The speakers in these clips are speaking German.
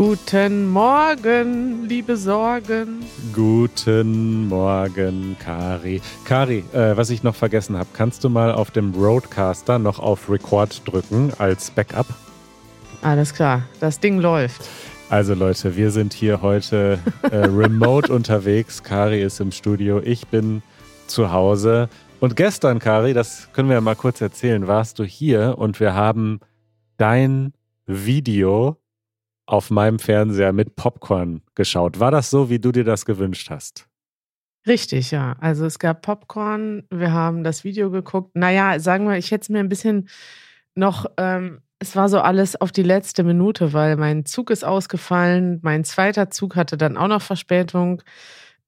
Guten Morgen, liebe Sorgen. Guten Morgen, Kari. Kari, äh, was ich noch vergessen habe, kannst du mal auf dem Roadcaster noch auf Record drücken als Backup? Alles klar, das Ding läuft. Also Leute, wir sind hier heute äh, remote unterwegs. Kari ist im Studio, ich bin zu Hause. Und gestern, Kari, das können wir ja mal kurz erzählen, warst du hier und wir haben dein Video auf meinem Fernseher mit Popcorn geschaut. War das so, wie du dir das gewünscht hast? Richtig, ja. Also es gab Popcorn, wir haben das Video geguckt. Naja, sagen wir, ich hätte es mir ein bisschen noch, ähm, es war so alles auf die letzte Minute, weil mein Zug ist ausgefallen, mein zweiter Zug hatte dann auch noch Verspätung.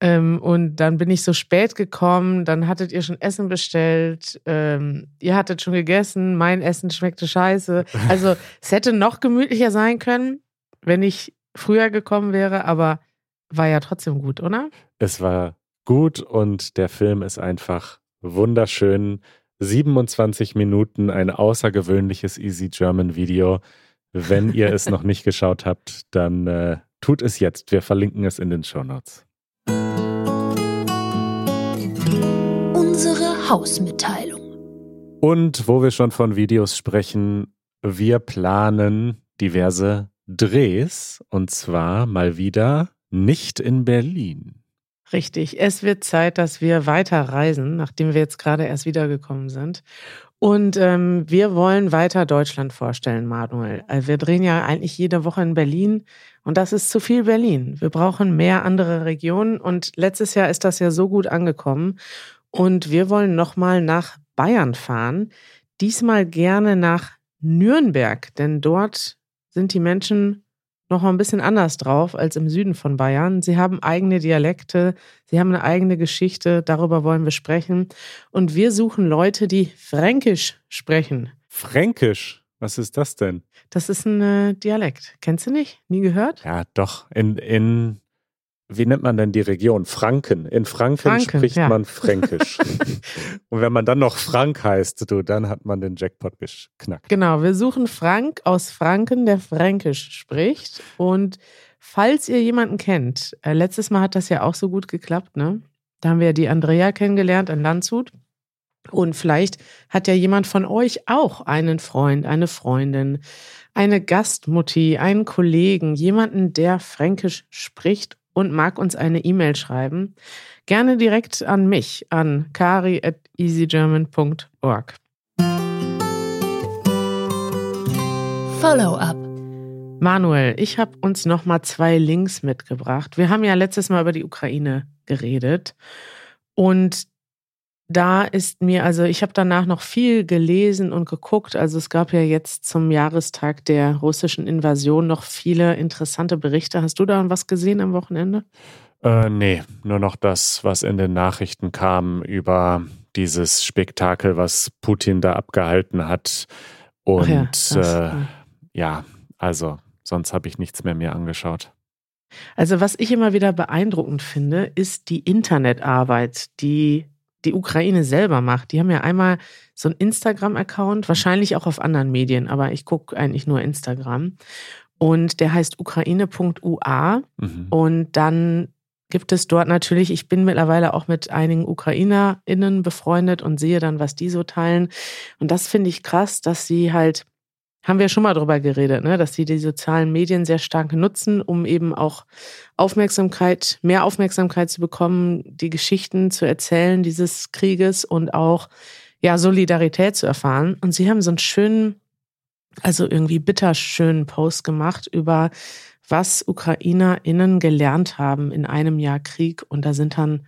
Ähm, und dann bin ich so spät gekommen, dann hattet ihr schon Essen bestellt, ähm, ihr hattet schon gegessen, mein Essen schmeckte scheiße. Also es hätte noch gemütlicher sein können wenn ich früher gekommen wäre, aber war ja trotzdem gut, oder? Es war gut und der Film ist einfach wunderschön. 27 Minuten, ein außergewöhnliches Easy German Video. Wenn ihr es noch nicht geschaut habt, dann äh, tut es jetzt. Wir verlinken es in den Show Notes. Unsere Hausmitteilung. Und wo wir schon von Videos sprechen, wir planen diverse Drehs und zwar mal wieder nicht in Berlin. Richtig, es wird Zeit, dass wir weiter reisen, nachdem wir jetzt gerade erst wiedergekommen sind. Und ähm, wir wollen weiter Deutschland vorstellen, Manuel. Äh, wir drehen ja eigentlich jede Woche in Berlin und das ist zu viel Berlin. Wir brauchen mehr andere Regionen und letztes Jahr ist das ja so gut angekommen und wir wollen nochmal nach Bayern fahren. Diesmal gerne nach Nürnberg, denn dort sind die Menschen noch mal ein bisschen anders drauf als im Süden von Bayern. Sie haben eigene Dialekte, sie haben eine eigene Geschichte, darüber wollen wir sprechen. Und wir suchen Leute, die Fränkisch sprechen. Fränkisch? Was ist das denn? Das ist ein äh, Dialekt. Kennst du nicht? Nie gehört? Ja, doch. In, in wie nennt man denn die Region? Franken. In Franken, Franken spricht ja. man Fränkisch. und wenn man dann noch Frank heißt, du, dann hat man den Jackpot geknackt. Genau, wir suchen Frank aus Franken, der Fränkisch spricht. Und falls ihr jemanden kennt, äh, letztes Mal hat das ja auch so gut geklappt, ne? Da haben wir die Andrea kennengelernt in Landshut. Und vielleicht hat ja jemand von euch auch einen Freund, eine Freundin, eine Gastmutti, einen Kollegen, jemanden, der Fränkisch spricht und mag uns eine E-Mail schreiben, gerne direkt an mich, an kari at easygerman.org. Follow-up. Manuel, ich habe uns noch mal zwei Links mitgebracht. Wir haben ja letztes Mal über die Ukraine geredet und da ist mir, also ich habe danach noch viel gelesen und geguckt. Also es gab ja jetzt zum Jahrestag der russischen Invasion noch viele interessante Berichte. Hast du da was gesehen am Wochenende? Äh, nee, nur noch das, was in den Nachrichten kam über dieses Spektakel, was Putin da abgehalten hat. Und ja, das, äh, ja, also sonst habe ich nichts mehr mir angeschaut. Also was ich immer wieder beeindruckend finde, ist die Internetarbeit, die die Ukraine selber macht. Die haben ja einmal so einen Instagram-Account, wahrscheinlich auch auf anderen Medien, aber ich gucke eigentlich nur Instagram. Und der heißt ukraine.ua. Mhm. Und dann gibt es dort natürlich, ich bin mittlerweile auch mit einigen UkrainerInnen befreundet und sehe dann, was die so teilen. Und das finde ich krass, dass sie halt haben wir schon mal drüber geredet, ne? dass sie die sozialen Medien sehr stark nutzen, um eben auch Aufmerksamkeit, mehr Aufmerksamkeit zu bekommen, die Geschichten zu erzählen dieses Krieges und auch ja Solidarität zu erfahren. Und sie haben so einen schönen, also irgendwie bitterschönen Post gemacht über was UkrainerInnen gelernt haben in einem Jahr Krieg. Und da sind dann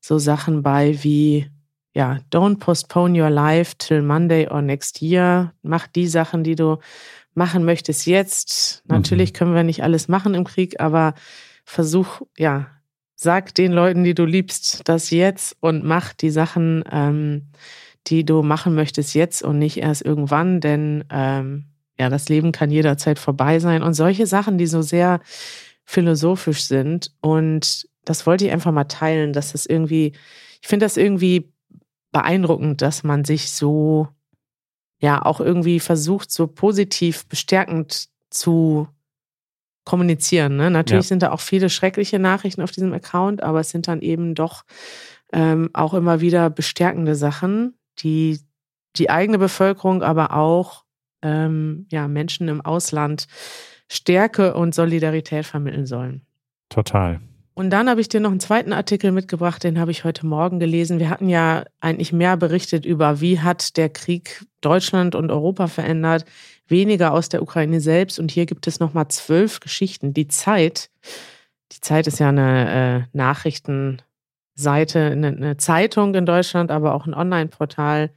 so Sachen bei wie ja, don't postpone your life till Monday or next year. Mach die Sachen, die du machen möchtest jetzt. Natürlich mhm. können wir nicht alles machen im Krieg, aber versuch, ja, sag den Leuten, die du liebst, das jetzt und mach die Sachen, ähm, die du machen möchtest jetzt und nicht erst irgendwann, denn ähm, ja, das Leben kann jederzeit vorbei sein und solche Sachen, die so sehr philosophisch sind und das wollte ich einfach mal teilen, dass das irgendwie, ich finde das irgendwie beeindruckend, dass man sich so, ja, auch irgendwie versucht, so positiv bestärkend zu kommunizieren. Ne? Natürlich ja. sind da auch viele schreckliche Nachrichten auf diesem Account, aber es sind dann eben doch ähm, auch immer wieder bestärkende Sachen, die die eigene Bevölkerung, aber auch ähm, ja, Menschen im Ausland Stärke und Solidarität vermitteln sollen. Total. Und dann habe ich dir noch einen zweiten Artikel mitgebracht, den habe ich heute Morgen gelesen. Wir hatten ja eigentlich mehr berichtet über, wie hat der Krieg Deutschland und Europa verändert, weniger aus der Ukraine selbst. Und hier gibt es nochmal zwölf Geschichten. Die Zeit, die Zeit ist ja eine äh, Nachrichtenseite, eine, eine Zeitung in Deutschland, aber auch ein Online-Portal,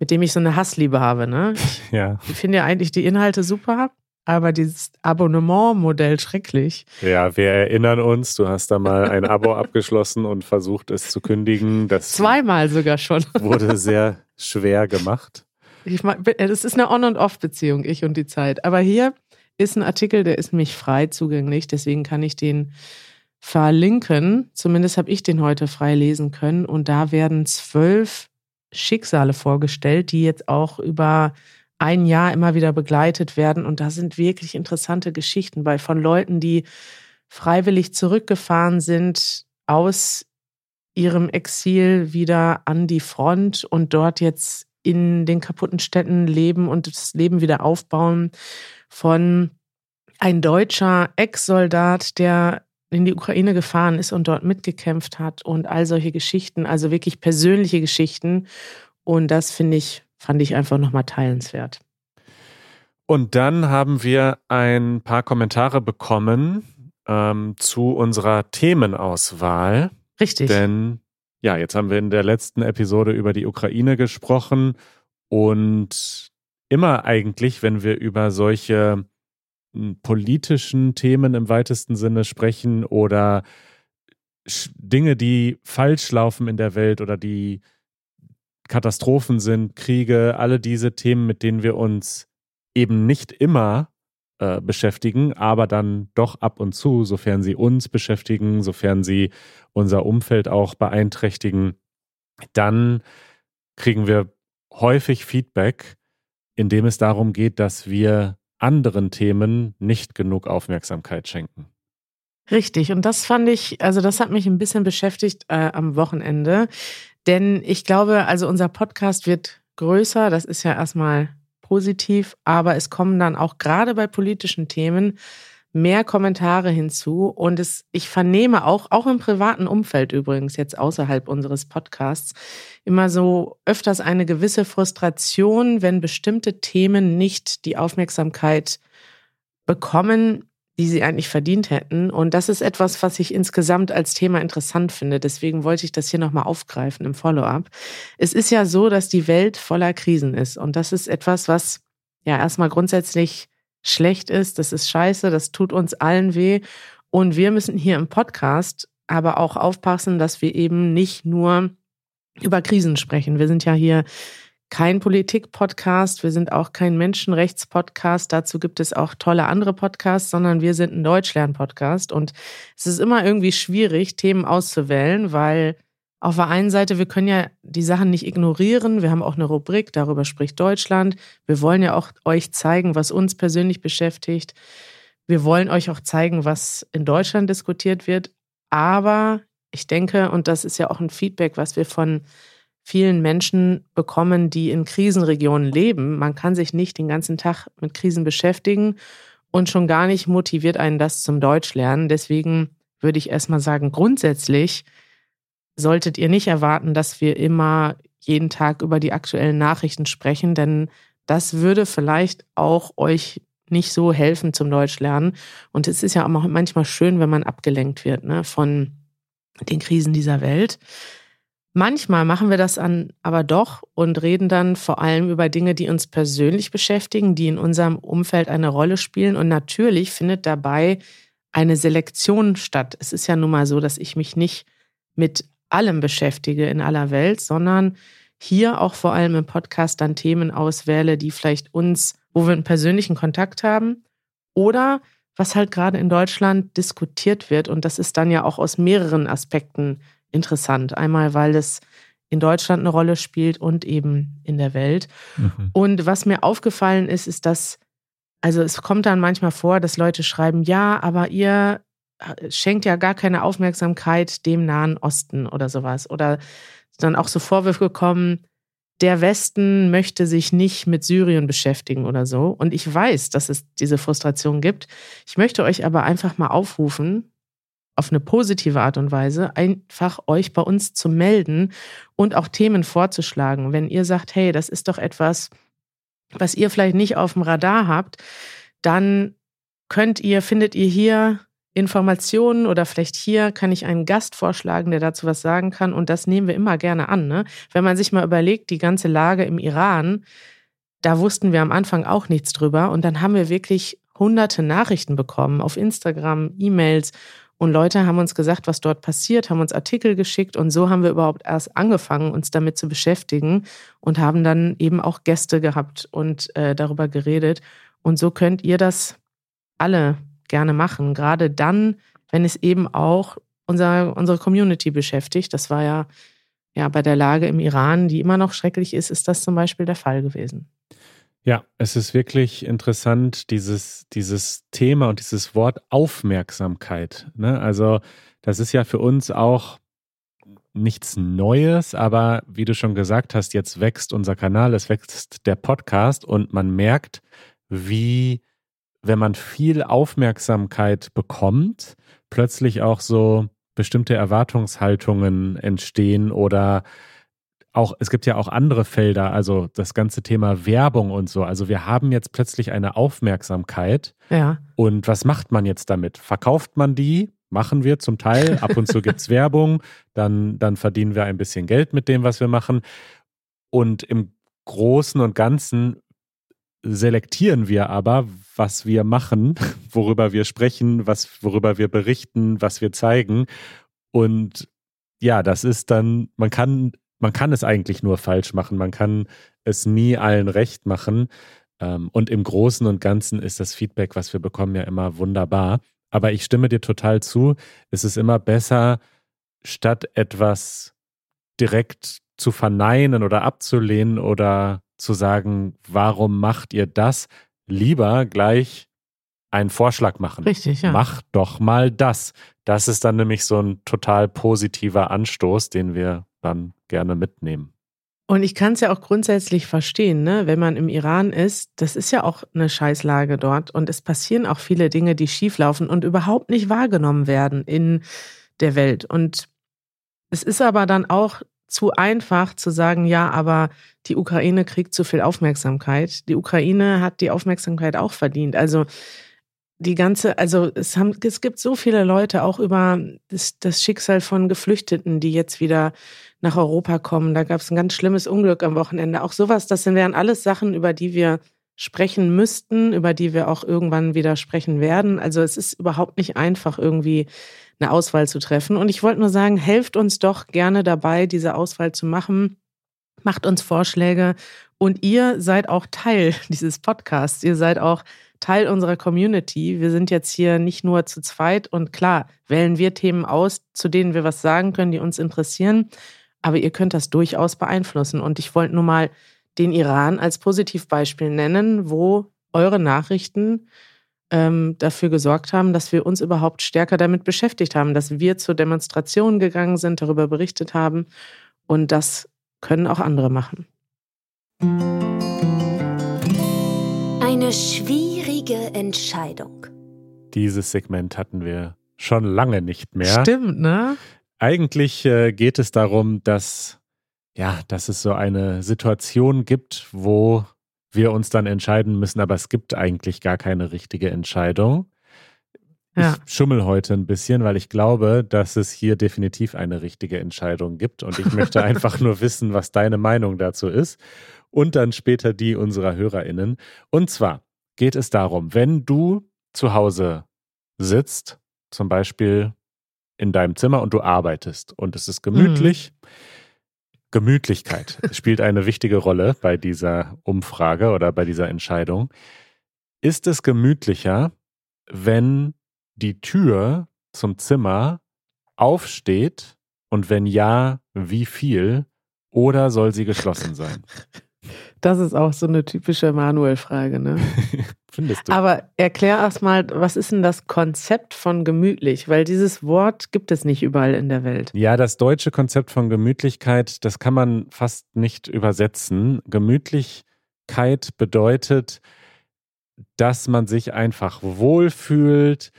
mit dem ich so eine Hassliebe habe. Ne? Ich ja. finde ja eigentlich die Inhalte super, aber dieses Abonnement-Modell schrecklich. Ja, wir erinnern uns, du hast da mal ein Abo abgeschlossen und versucht es zu kündigen. Das Zweimal sogar schon. Wurde sehr schwer gemacht. Ich mein, das ist eine On- und Off-Beziehung, ich und die Zeit. Aber hier ist ein Artikel, der ist nämlich frei zugänglich, deswegen kann ich den verlinken. Zumindest habe ich den heute frei lesen können. Und da werden zwölf Schicksale vorgestellt, die jetzt auch über ein Jahr immer wieder begleitet werden. Und da sind wirklich interessante Geschichten bei von Leuten, die freiwillig zurückgefahren sind aus ihrem Exil wieder an die Front und dort jetzt in den kaputten Städten leben und das Leben wieder aufbauen. Von ein deutscher Ex-Soldat, der in die Ukraine gefahren ist und dort mitgekämpft hat und all solche Geschichten, also wirklich persönliche Geschichten. Und das finde ich fand ich einfach nochmal teilenswert. Und dann haben wir ein paar Kommentare bekommen ähm, zu unserer Themenauswahl. Richtig. Denn ja, jetzt haben wir in der letzten Episode über die Ukraine gesprochen und immer eigentlich, wenn wir über solche hm, politischen Themen im weitesten Sinne sprechen oder Dinge, die falsch laufen in der Welt oder die Katastrophen sind, Kriege, alle diese Themen, mit denen wir uns eben nicht immer äh, beschäftigen, aber dann doch ab und zu, sofern sie uns beschäftigen, sofern sie unser Umfeld auch beeinträchtigen, dann kriegen wir häufig Feedback, in dem es darum geht, dass wir anderen Themen nicht genug Aufmerksamkeit schenken. Richtig, und das fand ich, also das hat mich ein bisschen beschäftigt äh, am Wochenende, denn ich glaube, also unser Podcast wird größer, das ist ja erstmal positiv, aber es kommen dann auch gerade bei politischen Themen mehr Kommentare hinzu. Und es, ich vernehme auch, auch im privaten Umfeld übrigens, jetzt außerhalb unseres Podcasts, immer so öfters eine gewisse Frustration, wenn bestimmte Themen nicht die Aufmerksamkeit bekommen, die sie eigentlich verdient hätten. Und das ist etwas, was ich insgesamt als Thema interessant finde. Deswegen wollte ich das hier nochmal aufgreifen im Follow-up. Es ist ja so, dass die Welt voller Krisen ist. Und das ist etwas, was ja erstmal grundsätzlich schlecht ist. Das ist scheiße. Das tut uns allen weh. Und wir müssen hier im Podcast aber auch aufpassen, dass wir eben nicht nur über Krisen sprechen. Wir sind ja hier kein Politik-Podcast, wir sind auch kein Menschenrechts-Podcast, dazu gibt es auch tolle andere Podcasts, sondern wir sind ein Deutschlern-Podcast. Und es ist immer irgendwie schwierig, Themen auszuwählen, weil auf der einen Seite, wir können ja die Sachen nicht ignorieren. Wir haben auch eine Rubrik, darüber spricht Deutschland. Wir wollen ja auch euch zeigen, was uns persönlich beschäftigt. Wir wollen euch auch zeigen, was in Deutschland diskutiert wird. Aber ich denke, und das ist ja auch ein Feedback, was wir von vielen Menschen bekommen, die in Krisenregionen leben. Man kann sich nicht den ganzen Tag mit Krisen beschäftigen und schon gar nicht motiviert einen das zum Deutsch lernen. Deswegen würde ich erstmal sagen, grundsätzlich solltet ihr nicht erwarten, dass wir immer jeden Tag über die aktuellen Nachrichten sprechen, denn das würde vielleicht auch euch nicht so helfen zum Deutsch lernen. Und es ist ja auch manchmal schön, wenn man abgelenkt wird ne, von den Krisen dieser Welt. Manchmal machen wir das an, aber doch und reden dann vor allem über Dinge, die uns persönlich beschäftigen, die in unserem Umfeld eine Rolle spielen. Und natürlich findet dabei eine Selektion statt. Es ist ja nun mal so, dass ich mich nicht mit allem beschäftige in aller Welt, sondern hier auch vor allem im Podcast dann Themen auswähle, die vielleicht uns, wo wir einen persönlichen Kontakt haben oder was halt gerade in Deutschland diskutiert wird. Und das ist dann ja auch aus mehreren Aspekten interessant. Einmal, weil es in Deutschland eine Rolle spielt und eben in der Welt. Mhm. Und was mir aufgefallen ist, ist, dass Also es kommt dann manchmal vor, dass Leute schreiben, ja, aber ihr äh, schenkt ja gar keine Aufmerksamkeit dem Nahen Osten oder sowas. Oder dann auch so Vorwürfe kommen, der Westen möchte sich nicht mit Syrien beschäftigen oder so. Und ich weiß, dass es diese Frustration gibt. Ich möchte euch aber einfach mal aufrufen, auf eine positive Art und Weise, einfach euch bei uns zu melden und auch Themen vorzuschlagen. Wenn ihr sagt, hey, das ist doch etwas, was ihr vielleicht nicht auf dem Radar habt, dann könnt ihr, findet ihr hier Informationen oder vielleicht hier kann ich einen Gast vorschlagen, der dazu was sagen kann. Und das nehmen wir immer gerne an. Ne? Wenn man sich mal überlegt, die ganze Lage im Iran, da wussten wir am Anfang auch nichts drüber. Und dann haben wir wirklich hunderte Nachrichten bekommen auf Instagram, E-Mails. Und Leute haben uns gesagt, was dort passiert, haben uns Artikel geschickt. Und so haben wir überhaupt erst angefangen, uns damit zu beschäftigen und haben dann eben auch Gäste gehabt und äh, darüber geredet. Und so könnt ihr das alle gerne machen. Gerade dann, wenn es eben auch unser, unsere Community beschäftigt. Das war ja, ja bei der Lage im Iran, die immer noch schrecklich ist, ist das zum Beispiel der Fall gewesen. Ja, es ist wirklich interessant, dieses, dieses Thema und dieses Wort Aufmerksamkeit. Ne? Also, das ist ja für uns auch nichts Neues, aber wie du schon gesagt hast, jetzt wächst unser Kanal, es wächst der Podcast und man merkt, wie wenn man viel Aufmerksamkeit bekommt, plötzlich auch so bestimmte Erwartungshaltungen entstehen oder auch, es gibt ja auch andere Felder, also das ganze Thema Werbung und so. Also wir haben jetzt plötzlich eine Aufmerksamkeit. Ja. Und was macht man jetzt damit? Verkauft man die? Machen wir zum Teil. Ab und zu gibt es Werbung. Dann, dann verdienen wir ein bisschen Geld mit dem, was wir machen. Und im Großen und Ganzen selektieren wir aber, was wir machen, worüber wir sprechen, was, worüber wir berichten, was wir zeigen. Und ja, das ist dann, man kann, man kann es eigentlich nur falsch machen. Man kann es nie allen recht machen. Ähm, und im Großen und Ganzen ist das Feedback, was wir bekommen, ja immer wunderbar. Aber ich stimme dir total zu. Es ist immer besser, statt etwas direkt zu verneinen oder abzulehnen oder zu sagen, warum macht ihr das? Lieber gleich einen Vorschlag machen. Richtig, ja. Mach doch mal das. Das ist dann nämlich so ein total positiver Anstoß, den wir dann gerne mitnehmen. Und ich kann es ja auch grundsätzlich verstehen, ne? wenn man im Iran ist, das ist ja auch eine Scheißlage dort und es passieren auch viele Dinge, die schieflaufen und überhaupt nicht wahrgenommen werden in der Welt. Und es ist aber dann auch zu einfach zu sagen, ja, aber die Ukraine kriegt zu viel Aufmerksamkeit. Die Ukraine hat die Aufmerksamkeit auch verdient. Also die ganze, also es, haben, es gibt so viele Leute auch über das, das Schicksal von Geflüchteten, die jetzt wieder nach Europa kommen. Da gab es ein ganz schlimmes Unglück am Wochenende. Auch sowas, das wären alles Sachen, über die wir sprechen müssten, über die wir auch irgendwann wieder sprechen werden. Also es ist überhaupt nicht einfach, irgendwie eine Auswahl zu treffen. Und ich wollte nur sagen, helft uns doch gerne dabei, diese Auswahl zu machen. Macht uns Vorschläge und ihr seid auch Teil dieses Podcasts. Ihr seid auch Teil unserer Community. Wir sind jetzt hier nicht nur zu zweit und klar, wählen wir Themen aus, zu denen wir was sagen können, die uns interessieren. Aber ihr könnt das durchaus beeinflussen. Und ich wollte nur mal den Iran als Positivbeispiel nennen, wo eure Nachrichten ähm, dafür gesorgt haben, dass wir uns überhaupt stärker damit beschäftigt haben, dass wir zur Demonstration gegangen sind, darüber berichtet haben. Und das können auch andere machen. Eine schwierige Entscheidung. Dieses Segment hatten wir schon lange nicht mehr. Stimmt, ne? Eigentlich äh, geht es darum, dass ja, dass es so eine Situation gibt, wo wir uns dann entscheiden müssen, aber es gibt eigentlich gar keine richtige Entscheidung. Ja. Ich schummel heute ein bisschen, weil ich glaube, dass es hier definitiv eine richtige Entscheidung gibt und ich möchte einfach nur wissen, was deine Meinung dazu ist und dann später die unserer HörerInnen. Und zwar geht es darum, wenn du zu Hause sitzt, zum Beispiel in deinem Zimmer und du arbeitest und es ist gemütlich, mhm Gemütlichkeit spielt eine wichtige Rolle bei dieser Umfrage oder bei dieser Entscheidung. Ist es gemütlicher, wenn die Tür zum Zimmer aufsteht und wenn ja, wie viel oder soll sie geschlossen sein? Das ist auch so eine typische Manuel-Frage, ne? findest du. Aber erklär erst mal, was ist denn das Konzept von gemütlich? Weil dieses Wort gibt es nicht überall in der Welt. Ja, das deutsche Konzept von Gemütlichkeit, das kann man fast nicht übersetzen. Gemütlichkeit bedeutet, dass man sich einfach wohlfühlt,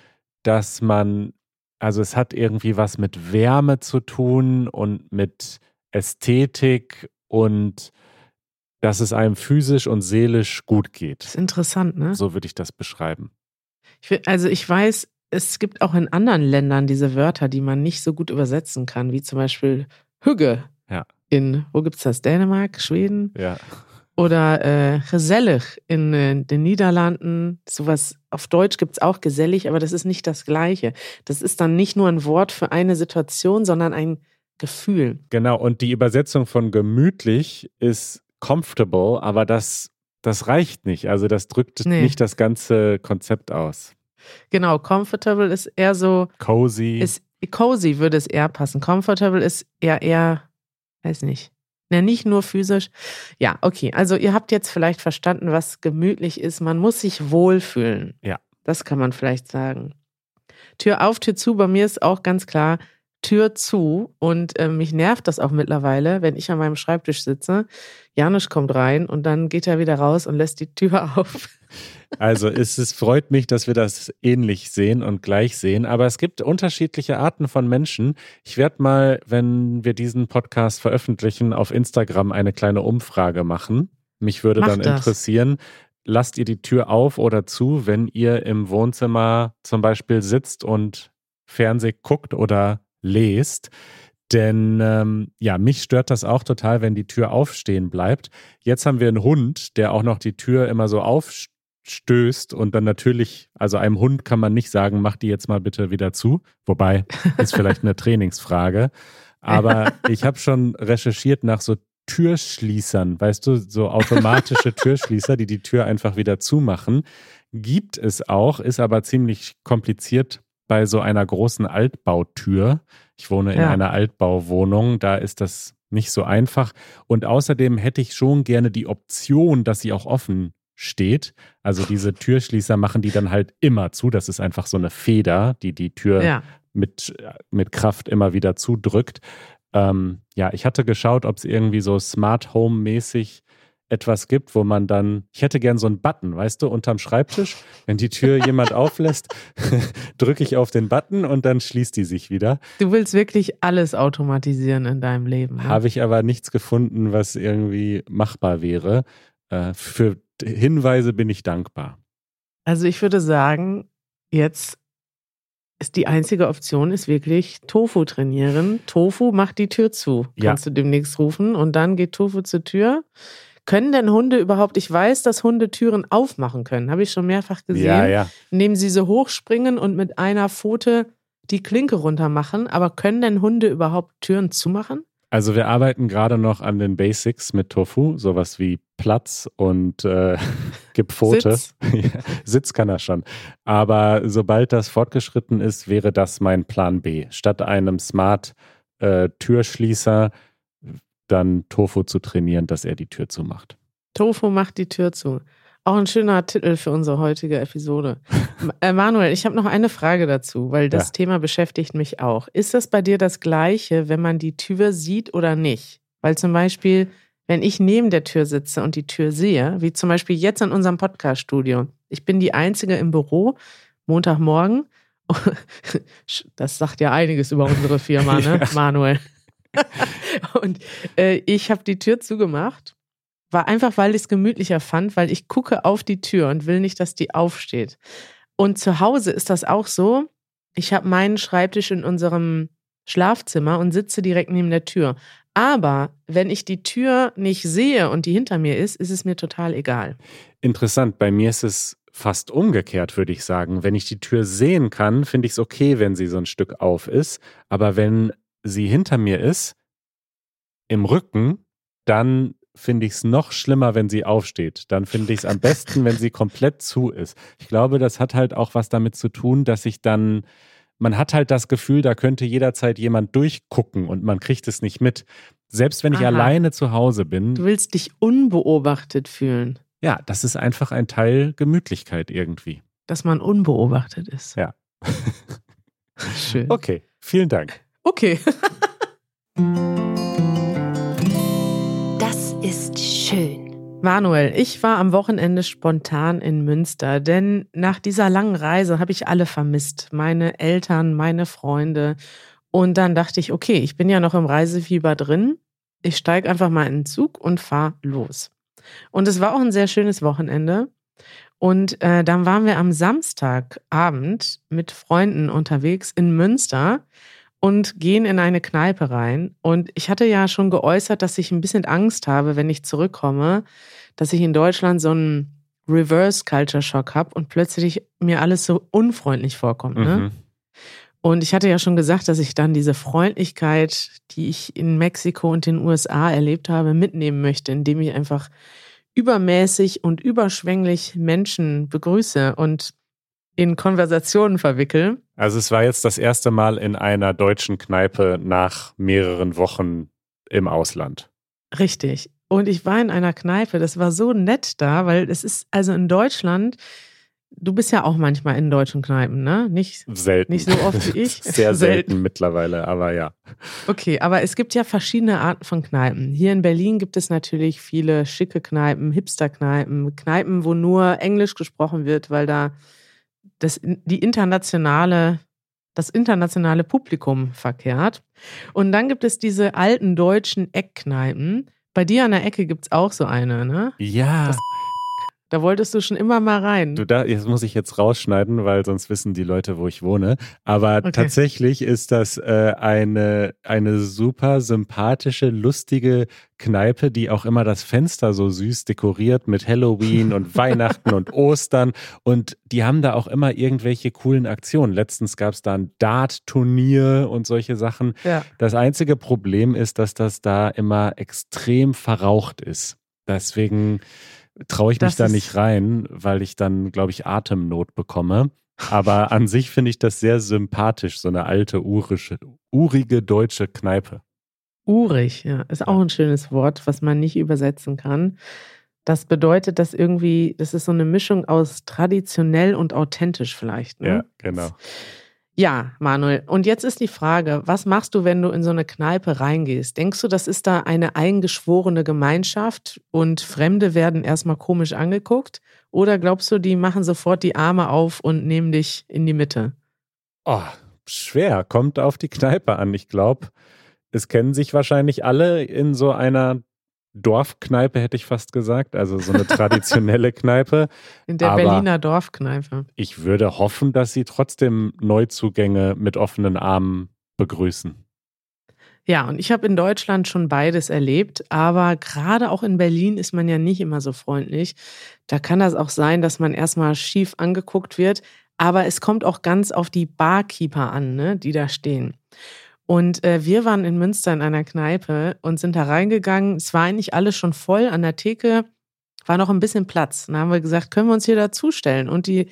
dass man, also es hat irgendwie was mit Wärme zu tun und mit Ästhetik und dass es einem physisch und seelisch gut geht. Das ist interessant, ne? So würde ich das beschreiben. Ich will, also ich weiß, es gibt auch in anderen Ländern diese Wörter, die man nicht so gut übersetzen kann, wie zum Beispiel Hügge. Ja. In, wo gibt es das? Dänemark, Schweden? Ja. Oder äh, gesellig in äh, den Niederlanden. Sowas auf Deutsch gibt es auch gesellig, aber das ist nicht das Gleiche. Das ist dann nicht nur ein Wort für eine Situation, sondern ein Gefühl. Genau, und die Übersetzung von gemütlich ist comfortable, aber das, das reicht nicht. Also das drückt Nee. nicht das ganze Konzept aus. Genau, comfortable ist eher so, Cozy. ist cozy würde es eher passen. Comfortable ist eher eher, weiß nicht. Ja, nicht nur physisch. Ja, okay. Also ihr habt jetzt vielleicht verstanden, was gemütlich ist. Man muss sich wohlfühlen. Ja. Das kann man vielleicht sagen. Tür auf, Tür zu. Bei mir ist auch ganz klar Tür zu. Und äh, mich nervt das auch mittlerweile, wenn ich an meinem Schreibtisch sitze. Janusz kommt rein und dann geht er wieder raus und lässt die Tür auf. Also es, es freut mich, dass wir das ähnlich sehen und gleich sehen. Aber es gibt unterschiedliche Arten von Menschen. Ich werde mal, wenn wir diesen Podcast veröffentlichen, auf Instagram eine kleine Umfrage machen. Mich würde Mach dann das. interessieren, lasst ihr die Tür auf oder zu, wenn ihr im Wohnzimmer zum Beispiel sitzt und Fernseh guckt oder lest. Denn ähm, ja, mich stört das auch total, wenn die Tür aufstehen bleibt. Jetzt haben wir einen Hund, der auch noch die Tür immer so aufstößt und dann natürlich, also einem Hund kann man nicht sagen, mach die jetzt mal bitte wieder zu. Wobei, ist vielleicht eine Trainingsfrage. Aber ich habe schon recherchiert nach so Türschließern, weißt du, so automatische Türschließer, die die Tür einfach wieder zumachen. Gibt es auch, ist aber ziemlich kompliziert bei so einer großen Altbautür. Ich wohne in Ja. einer Altbauwohnung, da ist das nicht so einfach. Und außerdem hätte ich schon gerne die Option, dass sie auch offen steht. Also diese Türschließer machen die dann halt immer zu. Das ist einfach so eine Feder, die die Tür Ja. mit, mit Kraft immer wieder zudrückt. Ähm, ja, ich hatte geschaut, ob es irgendwie so Smart Home mäßig etwas gibt, wo man dann, ich hätte gern so einen Button, weißt du, unterm Schreibtisch. Wenn die Tür jemand auflässt, drücke ich auf den Button und dann schließt die sich wieder. Du willst wirklich alles automatisieren in deinem Leben. Ne? Habe ich aber nichts gefunden, was irgendwie machbar wäre. Äh, für Hinweise bin ich dankbar. Also ich würde sagen, jetzt ist die einzige Option ist wirklich Tofu trainieren. Tofu macht die Tür zu. Ja. Kannst du demnächst rufen und dann geht Tofu zur Tür. Können denn Hunde überhaupt, ich weiß, dass Hunde Türen aufmachen können, habe ich schon mehrfach gesehen, Ja, ja. indem sie so hochspringen und mit einer Pfote die Klinke runter machen. Aber können denn Hunde überhaupt Türen zumachen? Also wir arbeiten gerade noch an den Basics mit Tofu, sowas wie Platz und äh, gib Pfote. Sitz. Ja, Sitz kann er schon. Aber sobald das fortgeschritten ist, wäre das mein Plan B. Statt einem Smart äh, Türschließer dann Tofu zu trainieren, dass er die Tür zumacht. Tofu macht die Tür zu. Auch ein schöner Titel für unsere heutige Episode. Manuel, ich habe noch eine Frage dazu, weil das Ja. Thema beschäftigt mich auch. Ist das bei dir das Gleiche, wenn man die Tür sieht oder nicht? Weil zum Beispiel, wenn ich neben der Tür sitze und die Tür sehe, wie zum Beispiel jetzt in unserem Podcast-Studio, ich bin die Einzige im Büro, Montagmorgen. Das sagt ja einiges über unsere Firma, ne, Ja. Manuel? Und äh, ich habe die Tür zugemacht war einfach, weil ich es gemütlicher fand, weil ich gucke auf die Tür und will nicht, dass die aufsteht. Und zu Hause ist das auch so. Ich habe meinen Schreibtisch in unserem Schlafzimmer und sitze direkt neben der Tür. Aber wenn ich die Tür nicht sehe und die hinter mir ist, ist es mir total egal. Interessant, bei mir ist es fast umgekehrt, würde ich sagen. Wenn ich die Tür sehen kann, finde ich es okay, wenn sie so ein Stück auf ist. Aber wenn sie hinter mir ist, im Rücken, dann finde ich es noch schlimmer, wenn sie aufsteht. Dann finde ich es am besten, wenn sie komplett zu ist. Ich glaube, das hat halt auch was damit zu tun, dass ich dann, man hat halt das Gefühl, da könnte jederzeit jemand durchgucken und man kriegt es nicht mit. Selbst wenn ich Aha. alleine zu Hause bin, Du willst dich unbeobachtet fühlen. ja, das ist einfach ein Teil Gemütlichkeit irgendwie. Dass man unbeobachtet ist. Ja. Schön. Okay, vielen Dank. Okay. Das ist schön. Manuel, ich war am Wochenende spontan in Münster, denn nach dieser langen Reise habe ich alle vermisst. Meine Eltern, meine Freunde. Und dann dachte ich, okay, ich bin ja noch im Reisefieber drin. Ich steige einfach mal in den Zug und fahre los. Und es war auch ein sehr schönes Wochenende. Und äh, dann waren wir am Samstagabend mit Freunden unterwegs in Münster und gehen in eine Kneipe rein. Und ich hatte ja schon geäußert, dass ich ein bisschen Angst habe, wenn ich zurückkomme, dass ich in Deutschland so einen Reverse Culture Shock habe und plötzlich mir alles so unfreundlich vorkommt. Ne? Mhm. Und ich hatte ja schon gesagt, dass ich dann diese Freundlichkeit, die ich in Mexiko und den USA erlebt habe, mitnehmen möchte, indem ich einfach übermäßig und überschwänglich Menschen begrüße und in Konversationen verwickel. Also es war jetzt das erste Mal in einer deutschen Kneipe nach mehreren Wochen im Ausland. Richtig. Und ich war in einer Kneipe, das war so nett da, weil es ist also in Deutschland, du bist ja auch manchmal in deutschen Kneipen, ne? Nicht Selten. Nicht so oft wie ich. Sehr selten, Selten. mittlerweile, aber ja. Okay, aber es gibt ja verschiedene Arten von Kneipen. Hier in Berlin gibt es natürlich viele schicke Kneipen, Hipster-Kneipen, Kneipen, wo nur Englisch gesprochen wird, weil da das, die internationale, das internationale Publikum verkehrt. Und dann gibt es diese alten deutschen Eckkneipen. Bei dir an der Ecke gibt es auch so eine, ne? Ja. Das- Da wolltest du schon immer mal rein. Du, da, jetzt muss ich jetzt rausschneiden, weil sonst wissen die Leute, wo ich wohne. Aber Okay. tatsächlich ist das äh, eine, eine super sympathische, lustige Kneipe, die auch immer das Fenster so süß dekoriert mit Halloween und Weihnachten und Ostern. Und die haben da auch immer irgendwelche coolen Aktionen. Letztens gab es da ein Dart-Turnier und solche Sachen. ja. Das einzige Problem ist, dass das da immer extrem verraucht ist. Deswegen traue ich mich Das da ist- nicht rein, weil ich dann, glaube ich, Atemnot bekomme. Aber an sich finde ich das sehr sympathisch, so eine alte, urische, urige deutsche Kneipe. Urig, ja, ist auch ein schönes Wort, was man nicht übersetzen kann. Das bedeutet, dass irgendwie, das ist so eine Mischung aus traditionell und authentisch vielleicht. Ne? Ja, genau. Ja, Manuel. Und jetzt ist die Frage, was machst du, wenn du in so eine Kneipe reingehst? Denkst du, das ist da eine eingeschworene Gemeinschaft und Fremde werden erstmal komisch angeguckt? Oder glaubst du, die machen sofort die Arme auf und nehmen dich in die Mitte? Oh, schwer. Kommt auf die Kneipe an. Ich glaube, es kennen sich wahrscheinlich alle in so einer Dorfkneipe, hätte ich fast gesagt. Also so eine traditionelle Kneipe. In der Aber- Berliner Dorfkneipe. Ich würde hoffen, dass sie trotzdem Neuzugänge mit offenen Armen begrüßen. Ja, und ich habe in Deutschland schon beides erlebt, aber gerade auch in Berlin ist man ja nicht immer so freundlich. Da kann das auch sein, dass man erstmal schief angeguckt wird, aber es kommt auch ganz auf die Barkeeper an, ne, die da stehen. Und äh, wir waren in Münster in einer Kneipe und sind da reingegangen. Es war eigentlich alles schon voll. An der Theke war noch ein bisschen Platz. Dann haben wir gesagt, können wir uns hier dazustellen? Und die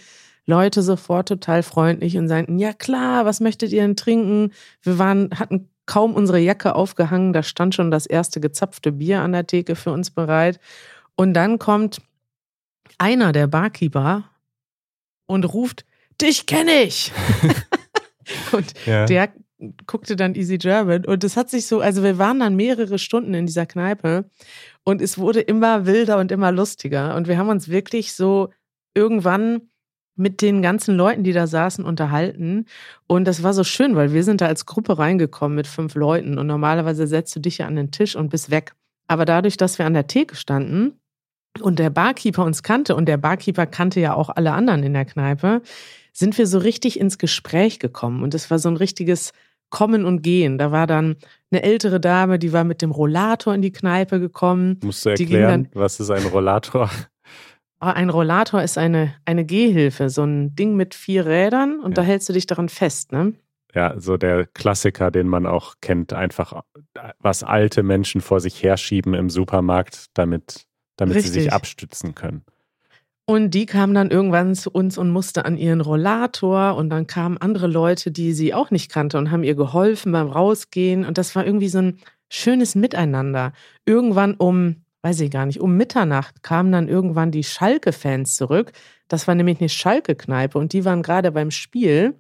Leute sofort total freundlich und sagten, ja klar, was möchtet ihr denn trinken? Wir waren, hatten kaum unsere Jacke aufgehangen, da stand schon das erste gezapfte Bier an der Theke für uns bereit. Und dann kommt einer der Barkeeper und ruft, dich kenne ich. und Ja. der guckte dann Easy German und es hat sich so, also wir waren dann mehrere Stunden in dieser Kneipe und es wurde immer wilder und immer lustiger und wir haben uns wirklich so irgendwann mit den ganzen Leuten, die da saßen, unterhalten und das war so schön, weil wir sind da als Gruppe reingekommen mit fünf Leuten und normalerweise setzt du dich ja an den Tisch und bist weg. Aber dadurch, dass wir an der Theke standen und der Barkeeper uns kannte und der Barkeeper kannte ja auch alle anderen in der Kneipe, sind wir so richtig ins Gespräch gekommen und es war so ein richtiges Kommen und Gehen. Da war dann eine ältere Dame, die war mit dem Rollator in die Kneipe gekommen. Musst du erklären, was ist ein Rollator? Ah, Ein Rollator ist eine, eine Gehhilfe, so ein Ding mit vier Rädern und Ja. da hältst du dich daran fest, ne? Ja, so der Klassiker, den man auch kennt, einfach was alte Menschen vor sich herschieben im Supermarkt, damit, damit sie sich abstützen können. Und die kam dann irgendwann zu uns und musste an ihren Rollator und dann kamen andere Leute, die sie auch nicht kannte und haben ihr geholfen beim Rausgehen und das war irgendwie so ein schönes Miteinander. Irgendwann um weiß ich gar nicht, um Mitternacht kamen dann irgendwann die Schalke-Fans zurück. Das war nämlich eine Schalke-Kneipe und die waren gerade beim Spiel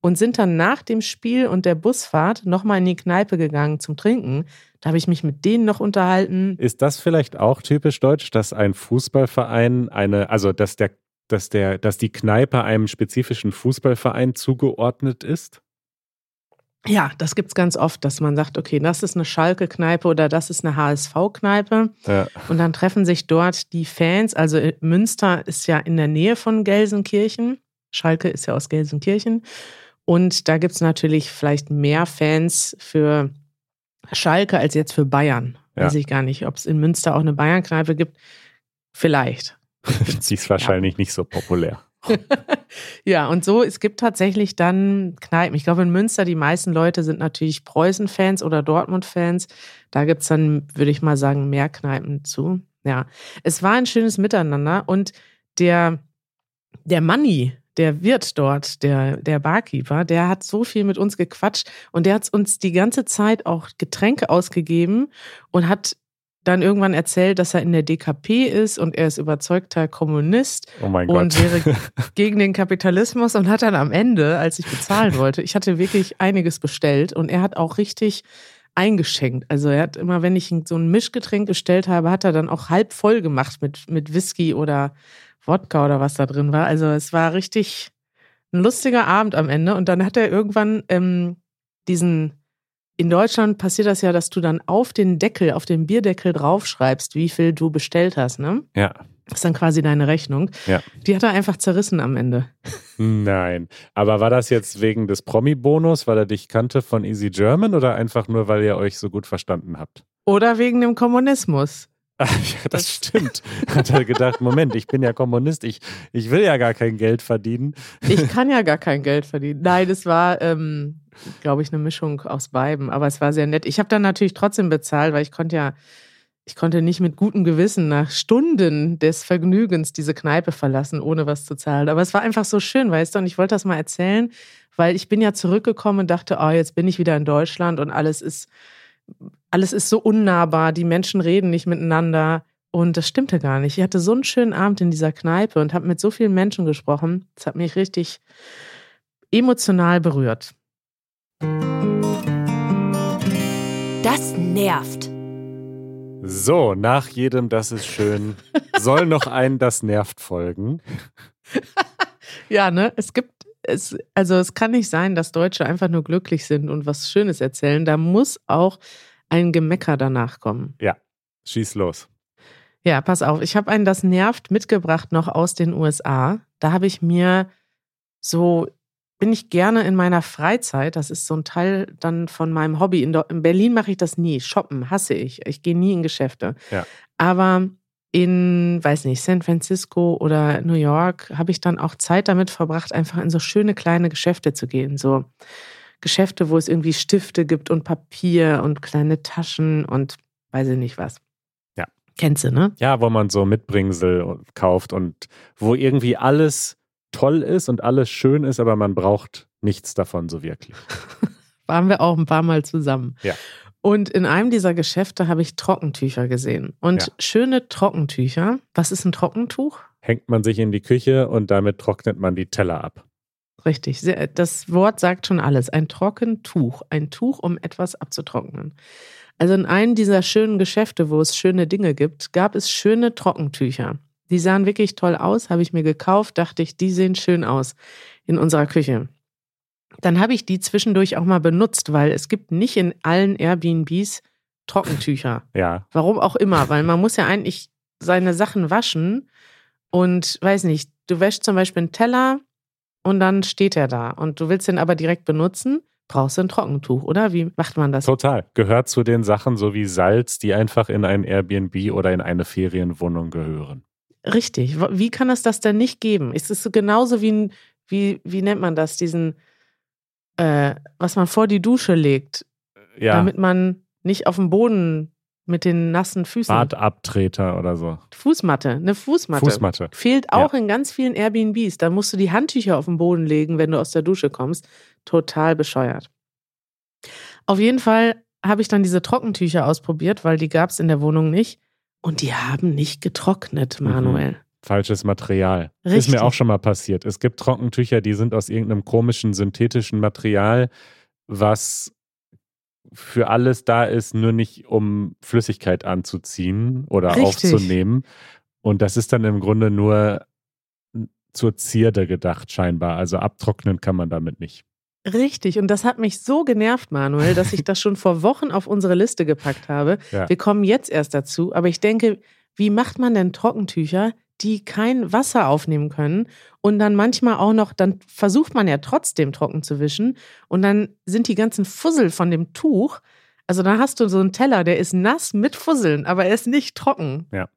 und sind dann nach dem Spiel und der Busfahrt nochmal in die Kneipe gegangen zum Trinken. Da habe ich mich mit denen noch unterhalten. Ist das vielleicht auch typisch deutsch, dass ein Fußballverein eine, also dass der, dass der, dass die Kneipe einem spezifischen Fußballverein zugeordnet ist? Ja, das gibt's ganz oft, dass man sagt, okay, das ist eine Schalke-Kneipe oder das ist eine HSV-Kneipe. Ja. Und dann treffen sich dort die Fans. Also Münster ist ja in der Nähe von Gelsenkirchen. Schalke ist ja aus Gelsenkirchen. Und da gibt's natürlich vielleicht mehr Fans für Schalke als jetzt für Bayern. Ja. Weiß ich gar nicht, ob es in Münster auch eine Bayern-Kneipe gibt. Vielleicht. Sie ist wahrscheinlich ja. nicht so populär. ja, und so, es gibt tatsächlich dann Kneipen. Ich glaube, in Münster, die meisten Leute sind natürlich Preußen-Fans oder Dortmund-Fans. Da gibt es dann, würde ich mal sagen, mehr Kneipen zu. Ja, es war ein schönes Miteinander und der, der Manni, der Wirt dort, der, der Barkeeper, der hat so viel mit uns gequatscht und der hat uns die ganze Zeit auch Getränke ausgegeben und hat dann irgendwann erzählt, dass er in der DKP ist und er ist überzeugter Kommunist oh und wäre gegen den Kapitalismus und hat dann am Ende, als ich bezahlen wollte, ich hatte wirklich einiges bestellt und er hat auch richtig eingeschenkt. Also er hat immer, wenn ich so ein Mischgetränk bestellt habe, hat er dann auch halb voll gemacht mit, mit Whisky oder Wodka oder was da drin war. Also es war richtig ein lustiger Abend am Ende und dann hat er irgendwann ähm, diesen in Deutschland passiert das ja, dass du dann auf den Deckel, auf den Bierdeckel draufschreibst, wie viel du bestellt hast, ne? Ja. Das ist dann quasi deine Rechnung. Ja. Die hat er einfach zerrissen am Ende. Nein. Aber war das jetzt wegen des Promi-Bonus, weil er dich kannte von Easy German oder einfach nur, weil ihr euch so gut verstanden habt? Oder wegen dem Kommunismus. Das stimmt. Hat er gedacht, Moment, ich bin ja Kommunist, ich, ich will ja gar kein Geld verdienen. Ich kann ja gar kein Geld verdienen. Nein, es war, ähm, glaube ich, eine Mischung aus beiden, aber es war sehr nett. Ich habe dann natürlich trotzdem bezahlt, weil ich konnte ja, ich konnte nicht mit gutem Gewissen nach Stunden des Vergnügens diese Kneipe verlassen, ohne was zu zahlen. Aber es war einfach so schön, weißt du, und ich wollte das mal erzählen, weil ich bin ja zurückgekommen und dachte, oh, jetzt bin ich wieder in Deutschland und alles ist alles ist so unnahbar, die Menschen reden nicht miteinander. Und das stimmte gar nicht. Ich hatte so einen schönen Abend in dieser Kneipe und habe mit so vielen Menschen gesprochen. Das hat mich richtig emotional berührt. Das nervt. So, nach jedem Das ist schön soll noch ein Das nervt folgen. ja, ne? Es gibt es, also es kann nicht sein, dass Deutsche einfach nur glücklich sind und was Schönes erzählen. Da muss auch ein Gemecker danach kommen. Ja, schieß los. Ja, pass auf. Ich habe einen Das nervt mitgebracht noch aus den USA. Da habe ich mir so, bin ich gerne in meiner Freizeit, das ist so ein Teil dann von meinem Hobby. In, in Berlin mache ich das nie. Shoppen hasse ich. Ich gehe nie in Geschäfte. Ja. Aber in, weiß nicht, San Francisco oder New York habe ich dann auch Zeit damit verbracht, einfach in so schöne kleine Geschäfte zu gehen. So Geschäfte, wo es irgendwie Stifte gibt und Papier und kleine Taschen und weiß ich nicht was. Ja. Kennst du, ne? Ja, wo man so Mitbringsel kauft und wo irgendwie alles toll ist und alles schön ist, aber man braucht nichts davon so wirklich. Waren wir auch ein paar Mal zusammen. Ja. Und in einem dieser Geschäfte habe ich Trockentücher gesehen. Und ja. schöne Trockentücher. Was ist ein Trockentuch? Hängt man sich in die Küche und damit trocknet man die Teller ab. Richtig. Das Wort sagt schon alles. Ein Trockentuch. Ein Tuch, um etwas abzutrocknen. Also in einem dieser schönen Geschäfte, wo es schöne Dinge gibt, gab es schöne Trockentücher. Die sahen wirklich toll aus, habe ich mir gekauft, dachte ich, die sehen schön aus in unserer Küche dann habe ich die zwischendurch auch mal benutzt, weil es gibt nicht in allen Airbnbs Trockentücher. Ja. Warum auch immer, weil man muss ja eigentlich seine Sachen waschen und weiß nicht, du wäschst zum Beispiel einen Teller und dann steht er da und du willst den aber direkt benutzen, brauchst du ein Trockentuch, oder? Wie macht man das? Total. Gehört zu den Sachen so wie Salz, die einfach in ein Airbnb oder in eine Ferienwohnung gehören. Richtig. Wie kann es das denn nicht geben? Ist es so genauso wie ein, wie, wie nennt man das, diesen äh, was man vor die Dusche legt, ja. damit man nicht auf dem Boden mit den nassen Füßen. Badabtreter oder so. Fußmatte, eine Fußmatte. Fußmatte. Fehlt auch ja. in ganz vielen Airbnbs. Da musst du die Handtücher auf den Boden legen, wenn du aus der Dusche kommst. Total bescheuert. Auf jeden Fall habe ich dann diese Trockentücher ausprobiert, weil die gab es in der Wohnung nicht. Und die haben nicht getrocknet, Manuel. Mhm. Falsches Material. Richtig. Ist mir auch schon mal passiert. Es gibt Trockentücher, die sind aus irgendeinem komischen synthetischen Material, was für alles da ist, nur nicht um Flüssigkeit anzuziehen oder Richtig. aufzunehmen. Und das ist dann im Grunde nur zur Zierde gedacht, scheinbar. Also abtrocknen kann man damit nicht. Richtig, und das hat mich so genervt, Manuel, dass ich das schon vor Wochen auf unsere Liste gepackt habe. Ja. Wir kommen jetzt erst dazu, aber ich denke, wie macht man denn Trockentücher, die kein Wasser aufnehmen können und dann manchmal auch noch, dann versucht man ja trotzdem trocken zu wischen und dann sind die ganzen Fussel von dem Tuch, also dann hast du so einen Teller, der ist nass mit Fusseln, aber er ist nicht trocken. Ja.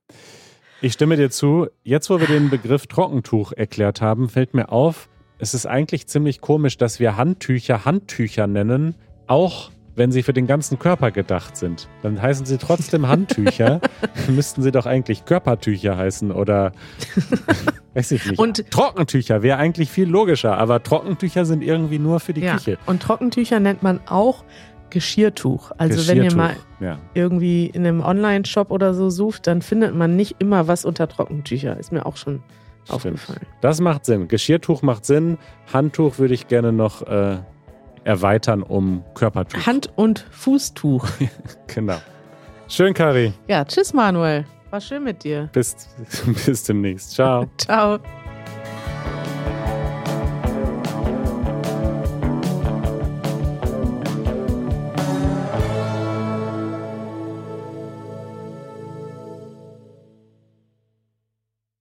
Ich stimme dir zu. Jetzt, wo wir den Begriff Trockentuch erklärt haben, fällt mir auf, es ist eigentlich ziemlich komisch, dass wir Handtücher Handtücher nennen, auch wenn sie für den ganzen Körper gedacht sind. Dann heißen sie trotzdem Handtücher. Müssten sie doch eigentlich Körpertücher heißen oder weiß ich nicht. Und Trockentücher wäre eigentlich viel logischer, aber Trockentücher sind irgendwie nur für die ja. Küche. Und Trockentücher nennt man auch Geschirrtuch. Also Geschirrtuch, wenn ihr mal ja. irgendwie in einem Online-Shop oder so sucht, dann findet man nicht immer was unter Trockentücher. Ist mir auch schon Stimmt. aufgefallen. Das macht Sinn. Geschirrtuch macht Sinn. Handtuch würde ich gerne noch äh, erweitern um Körpertuch. Hand- und Fußtuch. genau. Schön, Kari. Ja, tschüss, Manuel. War schön mit dir. Bis, bis demnächst. Ciao. Ciao.